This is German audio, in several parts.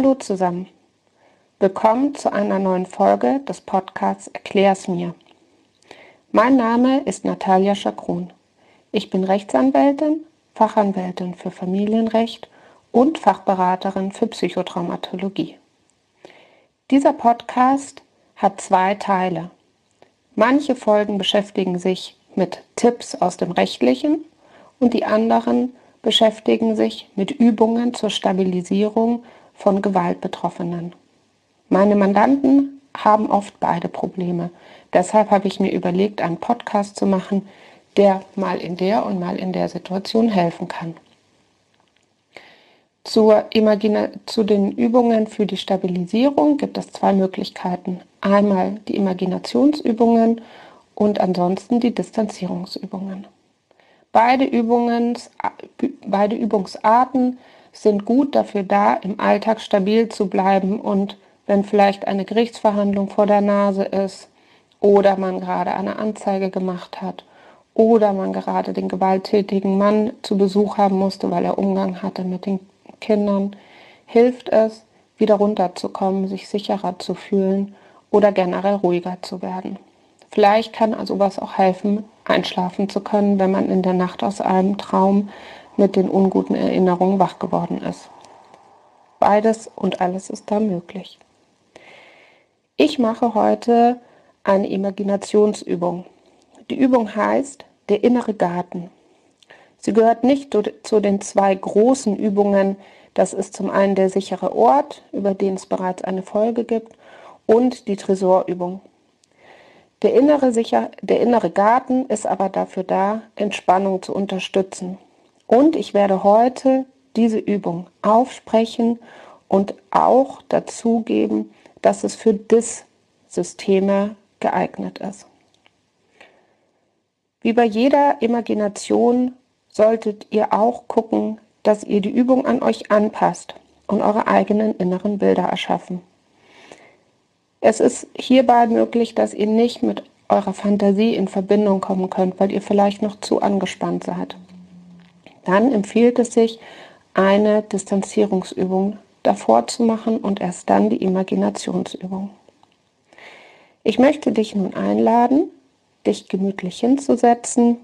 Hallo zusammen. Willkommen zu einer neuen Folge des Podcasts Erklär's mir. Mein Name ist Natalia Schakron. Ich bin Rechtsanwältin, Fachanwältin für Familienrecht und Fachberaterin für Psychotraumatologie. Dieser Podcast hat zwei Teile. Manche Folgen beschäftigen sich mit Tipps aus dem Rechtlichen und die anderen beschäftigen sich mit Übungen zur Stabilisierung von Gewaltbetroffenen. Meine Mandanten haben oft beide Probleme. Deshalb habe ich mir überlegt, einen Podcast zu machen, der mal in der und mal in der Situation helfen kann. Zur zu den Übungen für die Stabilisierung gibt es zwei Möglichkeiten. Einmal die Imaginationsübungen und ansonsten die Distanzierungsübungen. Beide, Übungens, beide Übungsarten sind gut dafür da, im Alltag stabil zu bleiben und wenn vielleicht eine Gerichtsverhandlung vor der Nase ist oder man gerade eine Anzeige gemacht hat oder man gerade den gewalttätigen Mann zu Besuch haben musste, weil er Umgang hatte mit den Kindern, hilft es, wieder runterzukommen, sich sicherer zu fühlen oder generell ruhiger zu werden. Vielleicht kann also was auch helfen, einschlafen zu können, wenn man in der Nacht aus einem Traum mit den unguten Erinnerungen wach geworden ist. Beides und alles ist da möglich. Ich mache heute eine Imaginationsübung. Die Übung heißt der innere Garten. Sie gehört nicht zu den zwei großen Übungen. Das ist zum einen der sichere Ort, über den es bereits eine Folge gibt, und die Tresorübung. Der innere, sicher, der innere Garten ist aber dafür da, Entspannung zu unterstützen. Und ich werde heute diese Übung aufsprechen und auch dazugeben, dass es für DIS-Systeme geeignet ist. Wie bei jeder Imagination solltet ihr auch gucken, dass ihr die Übung an euch anpasst und eure eigenen inneren Bilder erschaffen. Es ist hierbei möglich, dass ihr nicht mit eurer Fantasie in Verbindung kommen könnt, weil ihr vielleicht noch zu angespannt seid. Dann empfiehlt es sich, eine Distanzierungsübung davor zu machen und erst dann die Imaginationsübung. Ich möchte dich nun einladen, dich gemütlich hinzusetzen,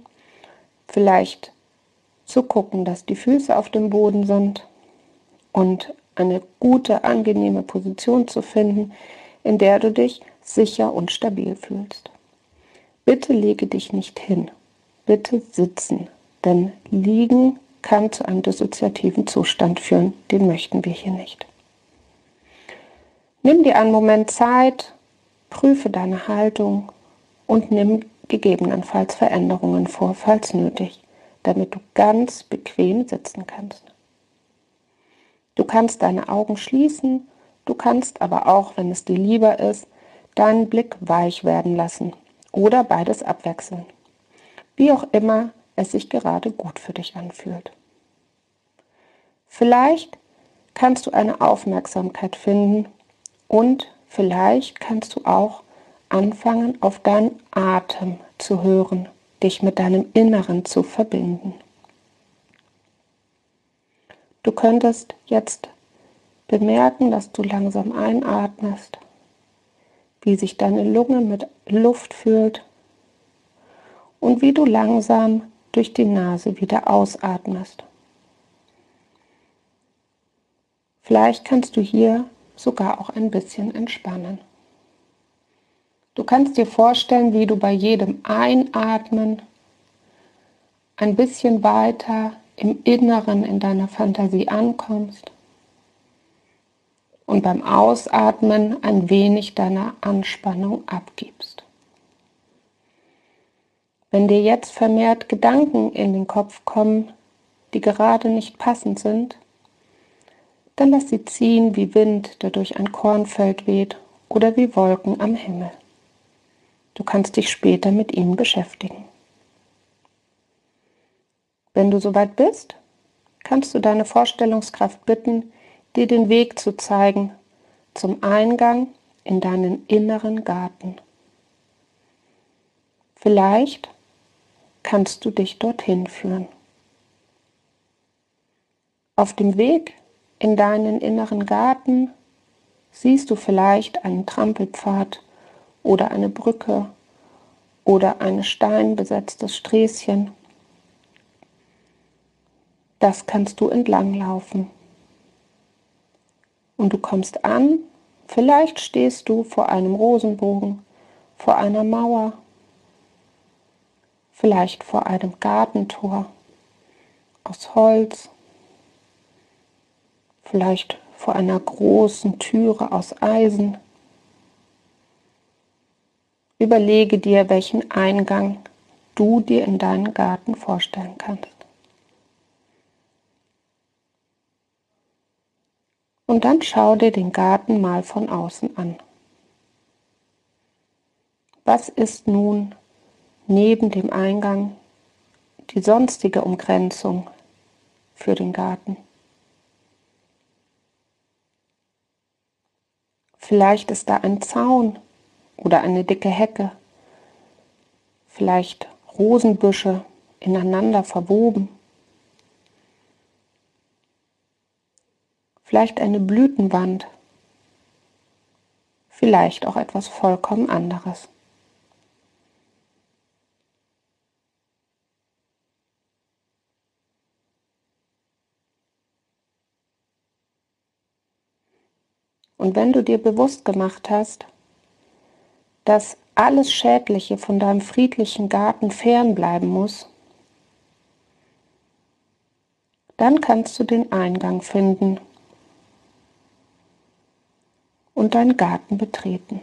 vielleicht zu gucken, dass die Füße auf dem Boden sind und eine gute, angenehme Position zu finden, in der du dich sicher und stabil fühlst. Bitte lege dich nicht hin. Bitte sitzen, denn liegen kann zu einem dissoziativen Zustand führen. Den möchten wir hier nicht. Nimm dir einen Moment Zeit, prüfe deine Haltung und nimm gegebenenfalls Veränderungen vor, falls nötig, damit du ganz bequem sitzen kannst. Du kannst deine Augen schließen Du kannst aber auch, wenn es dir lieber ist, deinen Blick weich werden lassen oder beides abwechseln. Wie auch immer es sich gerade gut für dich anfühlt. Vielleicht kannst du eine Aufmerksamkeit finden und vielleicht kannst du auch anfangen, auf deinen Atem zu hören, dich mit deinem Inneren zu verbinden. Du könntest jetzt Bemerken, dass du langsam einatmest, wie sich deine Lunge mit Luft füllt und wie du langsam durch die Nase wieder ausatmest. Vielleicht kannst du hier sogar auch ein bisschen entspannen. Du kannst dir vorstellen, wie du bei jedem Einatmen ein bisschen weiter im Inneren in deiner Fantasie ankommst und beim Ausatmen ein wenig deiner Anspannung abgibst. Wenn dir jetzt vermehrt Gedanken in den Kopf kommen, die gerade nicht passend sind, dann lass sie ziehen wie Wind, der durch ein Kornfeld weht oder wie Wolken am Himmel. Du kannst dich später mit ihnen beschäftigen. Wenn du soweit bist, kannst du deine Vorstellungskraft bitten, dir den Weg zu zeigen zum Eingang in deinen inneren Garten. Vielleicht kannst du dich dorthin führen. Auf dem Weg In deinen inneren Garten siehst du vielleicht einen Trampelpfad oder eine Brücke oder ein steinbesetztes Sträßchen. Das kannst du entlanglaufen. Und du kommst an, vielleicht stehst du vor einem Rosenbogen, vor einer Mauer, vielleicht vor einem Gartentor aus Holz, vielleicht vor einer großen Türe aus Eisen. Überlege dir, welchen Eingang du dir in deinen Garten vorstellen kannst. Und dann schau dir den Garten mal von außen an. Was ist nun neben dem Eingang die sonstige Umgrenzung für den Garten? Vielleicht ist da ein Zaun oder eine dicke Hecke, vielleicht Rosenbüsche ineinander verwoben, vielleicht eine Blütenwand, vielleicht auch etwas vollkommen anderes. Und wenn du dir bewusst gemacht hast, dass alles Schädliche von deinem friedlichen Garten fernbleiben muss, dann kannst du den Eingang finden und deinen Garten betreten.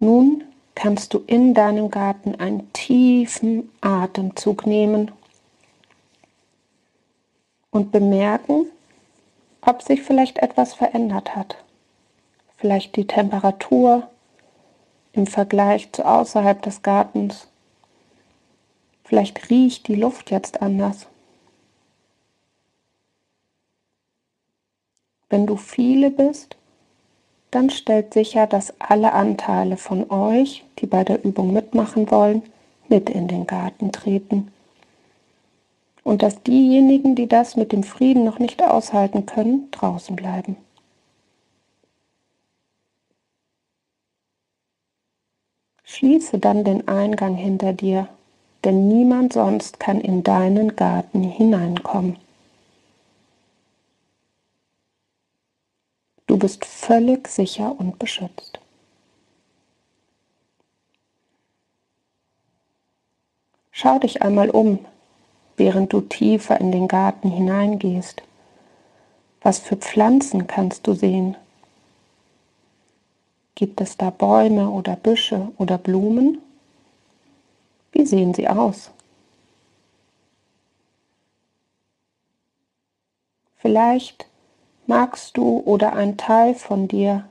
Nun kannst du in deinem Garten einen tiefen Atemzug nehmen und bemerken, ob sich vielleicht etwas verändert hat. Vielleicht die Temperatur im Vergleich zu außerhalb des Gartens. Vielleicht riecht die Luft jetzt anders. Wenn du viele bist, dann stellt sicher, dass alle Anteile von euch, die bei der Übung mitmachen wollen, mit in den Garten treten. Und dass diejenigen, die das mit dem Frieden noch nicht aushalten können, draußen bleiben. Schließe dann den Eingang hinter dir, denn niemand sonst kann in deinen Garten hineinkommen. Du bist völlig sicher und beschützt. Schau dich einmal um, während du tiefer in den Garten hineingehst. Was für Pflanzen kannst du sehen? Gibt es da Bäume oder Büsche oder Blumen? Wie sehen sie aus? Vielleicht magst du oder ein Teil von dir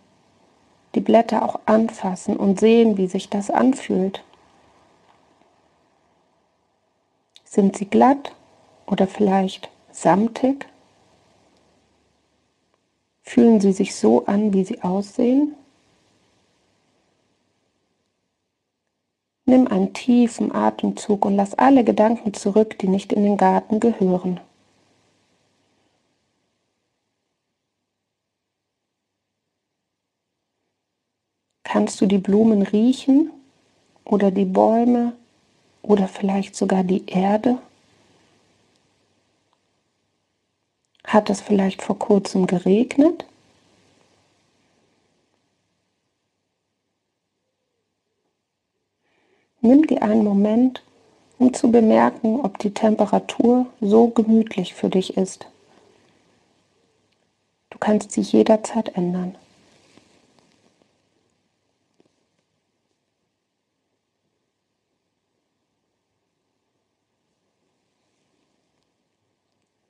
die Blätter auch anfassen und sehen, wie sich das anfühlt. Sind sie glatt oder vielleicht samtig? Fühlen sie sich so an, wie sie aussehen? Nimm einen tiefen Atemzug und lass alle Gedanken zurück, die nicht in den Garten gehören. Kannst du die Blumen riechen oder die Bäume oder vielleicht sogar die Erde? Hat es vielleicht vor kurzem geregnet? Nimm dir einen Moment, um zu bemerken, ob die Temperatur so gemütlich für dich ist. Du kannst sie jederzeit ändern.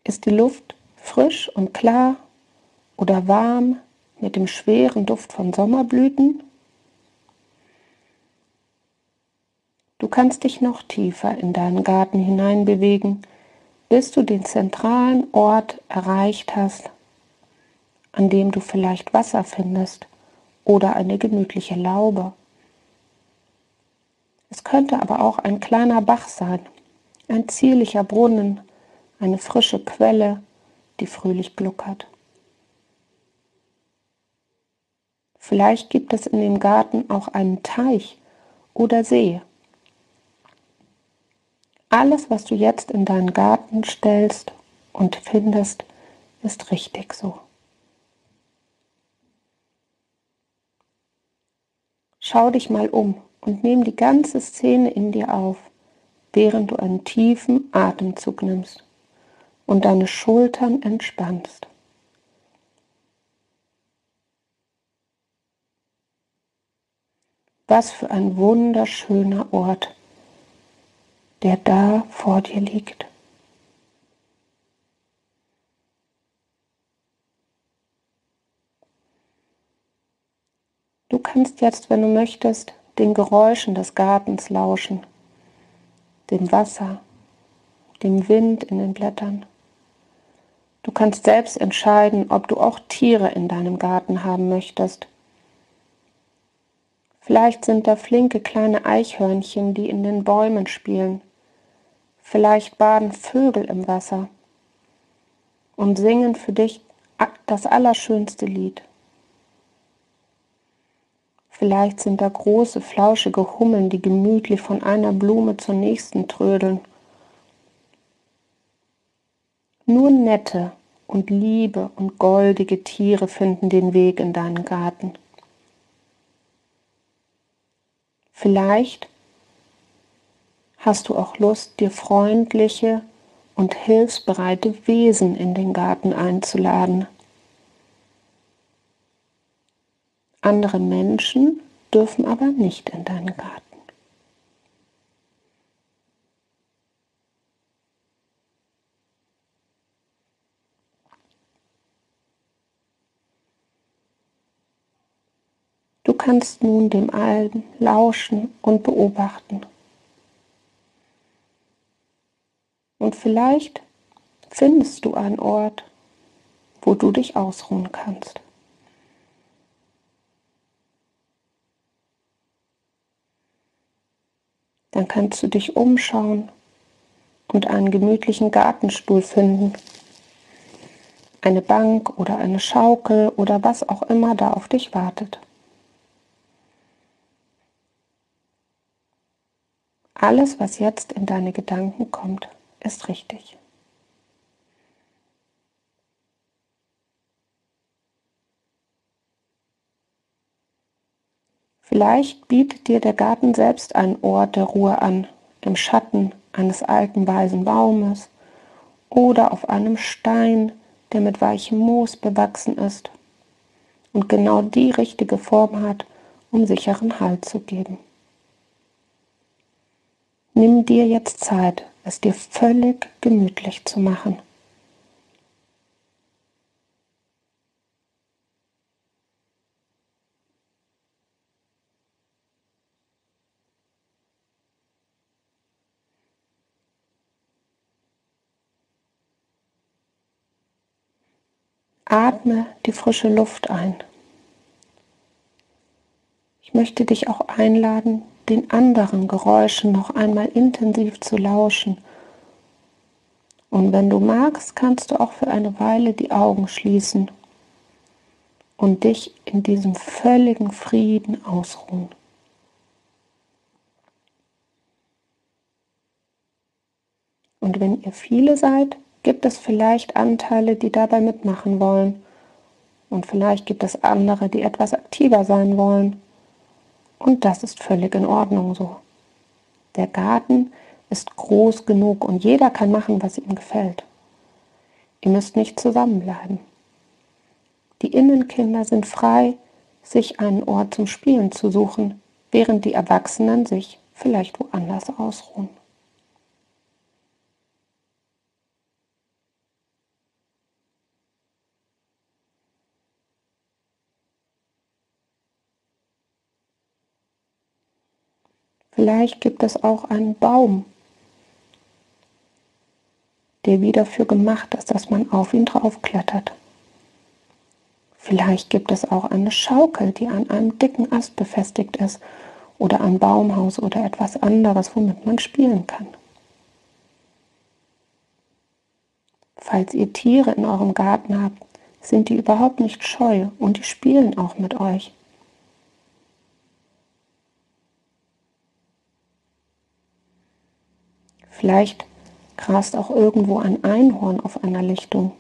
Ist die Luft frisch und klar oder warm mit dem schweren Duft von Sommerblüten? Du kannst dich noch tiefer in deinen Garten hineinbewegen, bis du den zentralen Ort erreicht hast, an dem du vielleicht Wasser findest oder eine gemütliche Laube. Es könnte aber auch ein kleiner Bach sein, ein zierlicher Brunnen, eine frische Quelle, die fröhlich gluckert. Vielleicht gibt es in dem Garten auch einen Teich oder See. Alles, was du jetzt in deinen Garten stellst und findest, ist richtig so. Schau dich mal um und nimm die ganze Szene in dir auf, während du einen tiefen Atemzug nimmst und deine Schultern entspannst. Was für ein wunderschöner Ort, der da vor dir liegt. Du kannst jetzt, wenn du möchtest, den Geräuschen des Gartens lauschen, dem Wasser, dem Wind in den Blättern. Du kannst selbst entscheiden, ob du auch Tiere in deinem Garten haben möchtest. Vielleicht sind da flinke kleine Eichhörnchen, die in den Bäumen spielen. Vielleicht baden Vögel im Wasser und singen für dich das allerschönste Lied. Vielleicht sind da große, flauschige Hummeln, die gemütlich von einer Blume zur nächsten trödeln. Nur nette und liebe und goldige Tiere finden den Weg in deinen Garten. Vielleicht hast du auch Lust, dir freundliche und hilfsbereite Wesen in den Garten einzuladen. Andere Menschen dürfen aber nicht in deinen Garten. Du kannst nun dem Allen lauschen und beobachten. Und vielleicht findest du einen Ort, wo du dich ausruhen kannst. Dann kannst du dich umschauen und einen gemütlichen Gartenstuhl finden. Eine Bank oder eine Schaukel oder was auch immer da auf dich wartet. Alles, was jetzt in deine Gedanken kommt, ist richtig. Vielleicht bietet dir der Garten selbst einen Ort der Ruhe an, im Schatten eines alten weisen Baumes oder auf einem Stein, der mit weichem Moos bewachsen ist und genau die richtige Form hat, um sicheren Halt zu geben. Nimm dir jetzt Zeit, es dir völlig gemütlich zu machen. Atme die frische Luft ein. Ich möchte dich auch einladen, den anderen Geräuschen noch einmal intensiv zu lauschen. Und wenn du magst, kannst du auch für eine Weile die Augen schließen und dich in diesem völligen Frieden ausruhen. Und wenn ihr viele seid, gibt es vielleicht Anteile, die dabei mitmachen wollen. Und vielleicht gibt es andere, die etwas aktiver sein wollen. Und das ist völlig in Ordnung so. Der Garten ist groß genug und jeder kann machen, was ihm gefällt. Ihr müsst nicht zusammenbleiben. Die Innenkinder sind frei, sich einen Ort zum Spielen zu suchen, während die Erwachsenen sich vielleicht woanders ausruhen. Vielleicht gibt es auch einen Baum, der wie dafür gemacht ist, dass man auf ihn draufklettert. Vielleicht gibt es auch eine Schaukel, die an einem dicken Ast befestigt ist oder ein Baumhaus oder etwas anderes, womit man spielen kann. Falls ihr Tiere in eurem Garten habt, sind die überhaupt nicht scheu und die spielen auch mit euch. Vielleicht grast auch irgendwo ein Einhorn auf einer Lichtung.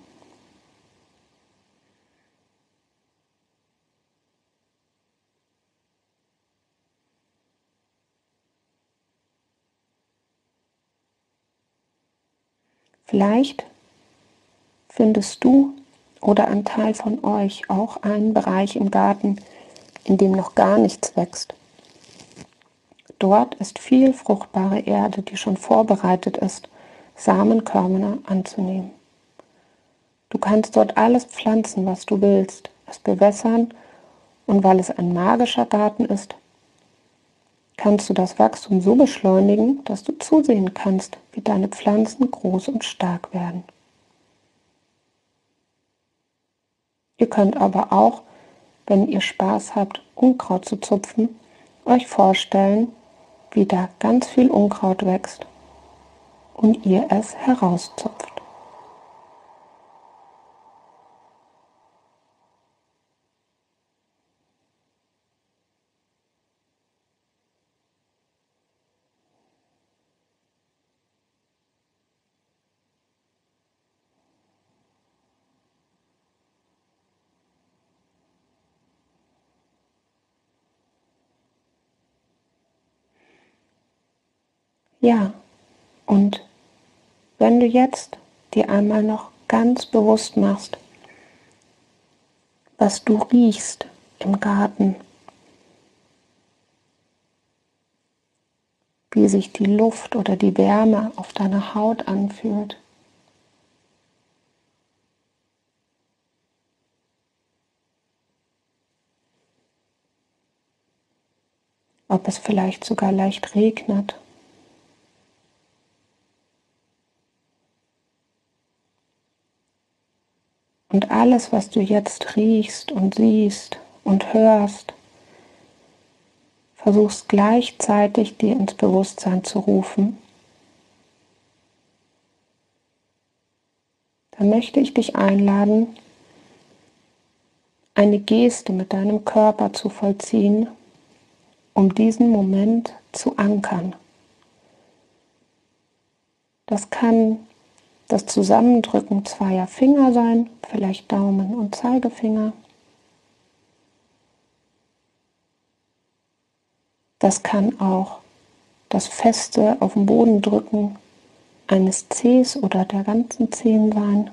Vielleicht findest du oder ein Teil von euch auch einen Bereich im Garten, in dem noch gar nichts wächst. Dort ist viel fruchtbare Erde, die schon vorbereitet ist, Samenkörner anzunehmen. Du kannst dort alles pflanzen, was du willst, es bewässern und weil es ein magischer Garten ist, kannst du das Wachstum so beschleunigen, dass du zusehen kannst, wie deine Pflanzen groß und stark werden. Ihr könnt aber auch, wenn ihr Spaß habt, Unkraut zu zupfen, euch vorstellen, wie da ganz viel Unkraut wächst und ihr es herauszupft. Ja, und wenn du jetzt dir einmal noch ganz bewusst machst, was du riechst im Garten, wie sich die Luft oder die Wärme auf deiner Haut anfühlt. Ob es vielleicht sogar leicht regnet. Und alles, was du jetzt riechst und siehst und hörst, versuchst gleichzeitig dir ins Bewusstsein zu rufen. Dann möchte ich dich einladen, eine Geste mit deinem Körper zu vollziehen, um diesen Moment zu ankern. Das kann das Zusammendrücken zweier Finger sein, vielleicht Daumen und Zeigefinger. Das kann auch das feste auf den Boden drücken eines Zehs oder der ganzen Zehen sein.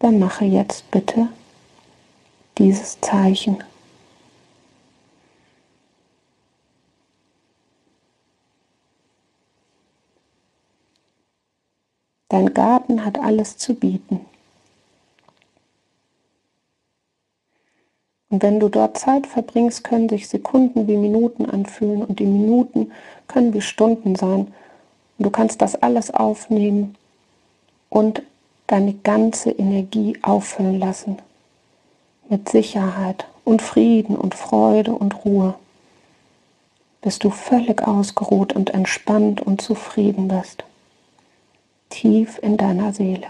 Dann mache jetzt bitte dieses Zeichen. Dein Garten hat alles zu bieten. Und wenn du dort Zeit verbringst, können sich Sekunden wie Minuten anfühlen und die Minuten können wie Stunden sein. Und du kannst das alles aufnehmen und deine ganze Energie auffüllen lassen mit Sicherheit und Frieden und Freude und Ruhe, bis du völlig ausgeruht und entspannt und zufrieden bist, tief in deiner Seele.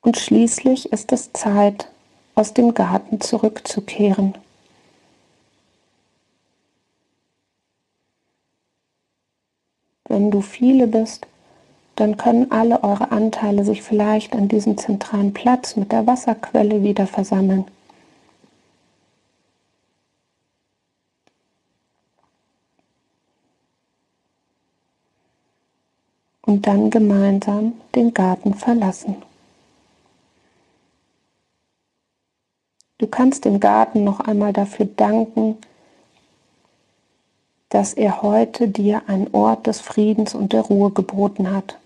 Und schließlich ist es Zeit, aus dem Garten zurückzukehren Wenn du viele bist, dann können alle eure Anteile sich vielleicht an diesem zentralen Platz mit der Wasserquelle wieder versammeln. Und dann gemeinsam den Garten verlassen. Du kannst dem Garten noch einmal dafür danken, dass er heute dir einen Ort des Friedens und der Ruhe geboten hat.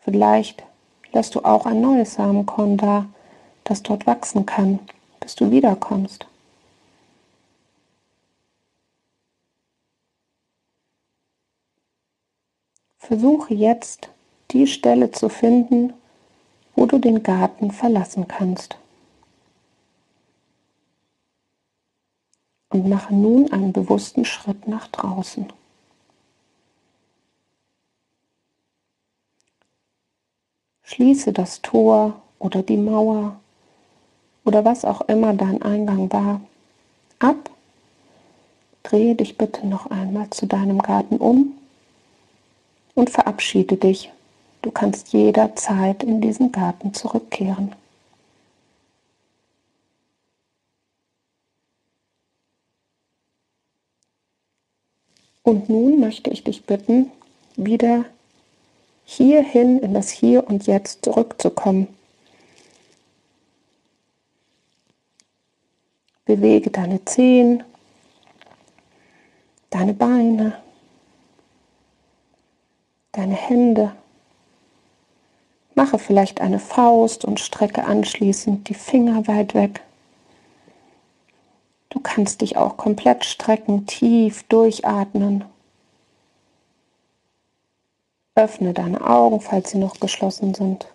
Vielleicht lässt du auch ein neues Samenkorn da, das dort wachsen kann, bis du wiederkommst. Versuche jetzt die Stelle zu finden, wo du den Garten verlassen kannst. Und mache nun einen bewussten Schritt nach draußen. Schließe das Tor oder die Mauer oder was auch immer dein Eingang war ab. Drehe dich bitte noch einmal zu deinem Garten um und verabschiede dich. Du kannst jederzeit in diesen Garten zurückkehren. Und nun möchte ich dich bitten, wieder hierhin in das Hier und Jetzt zurückzukommen. Bewege deine Zehen, deine Beine, deine Hände. Mache vielleicht eine Faust und strecke anschließend die Finger weit weg. Du kannst dich auch komplett strecken, tief durchatmen. Öffne deine Augen, falls sie noch geschlossen sind.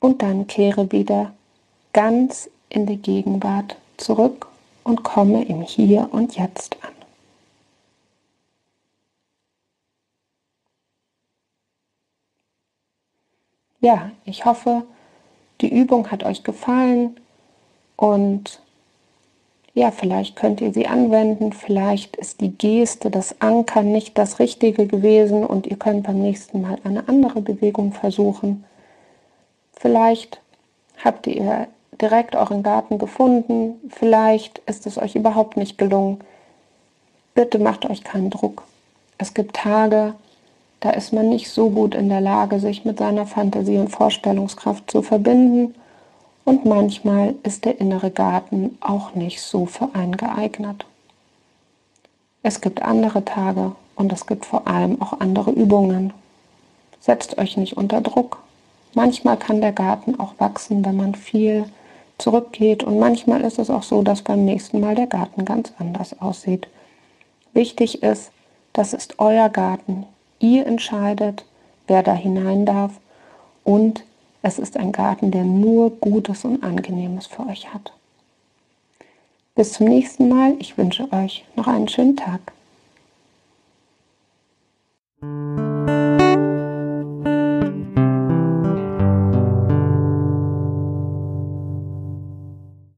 Und dann kehre wieder ganz in die Gegenwart zurück und komme im Hier und Jetzt an. Ja, ich hoffe, die Übung hat euch gefallen und ja, vielleicht könnt ihr sie anwenden, vielleicht ist die Geste, das Ankern nicht das Richtige gewesen und ihr könnt beim nächsten Mal eine andere Bewegung versuchen. Vielleicht habt ihr direkt euren Garten gefunden, vielleicht ist es euch überhaupt nicht gelungen. Bitte macht euch keinen Druck. Es gibt Tage, da ist man nicht so gut in der Lage, sich mit seiner Fantasie und Vorstellungskraft zu verbinden und manchmal ist der innere Garten auch nicht so für einen geeignet. Es gibt andere Tage und es gibt vor allem auch andere Übungen. Setzt euch nicht unter Druck. Manchmal kann der Garten auch wachsen, wenn man viel zurückgeht und manchmal ist es auch so, dass beim nächsten Mal der Garten ganz anders aussieht. Wichtig ist, das ist euer Garten. Ihr entscheidet, wer da hinein darf und es ist ein Garten, der nur Gutes und Angenehmes für euch hat. Bis zum nächsten Mal. Ich wünsche euch noch einen schönen Tag.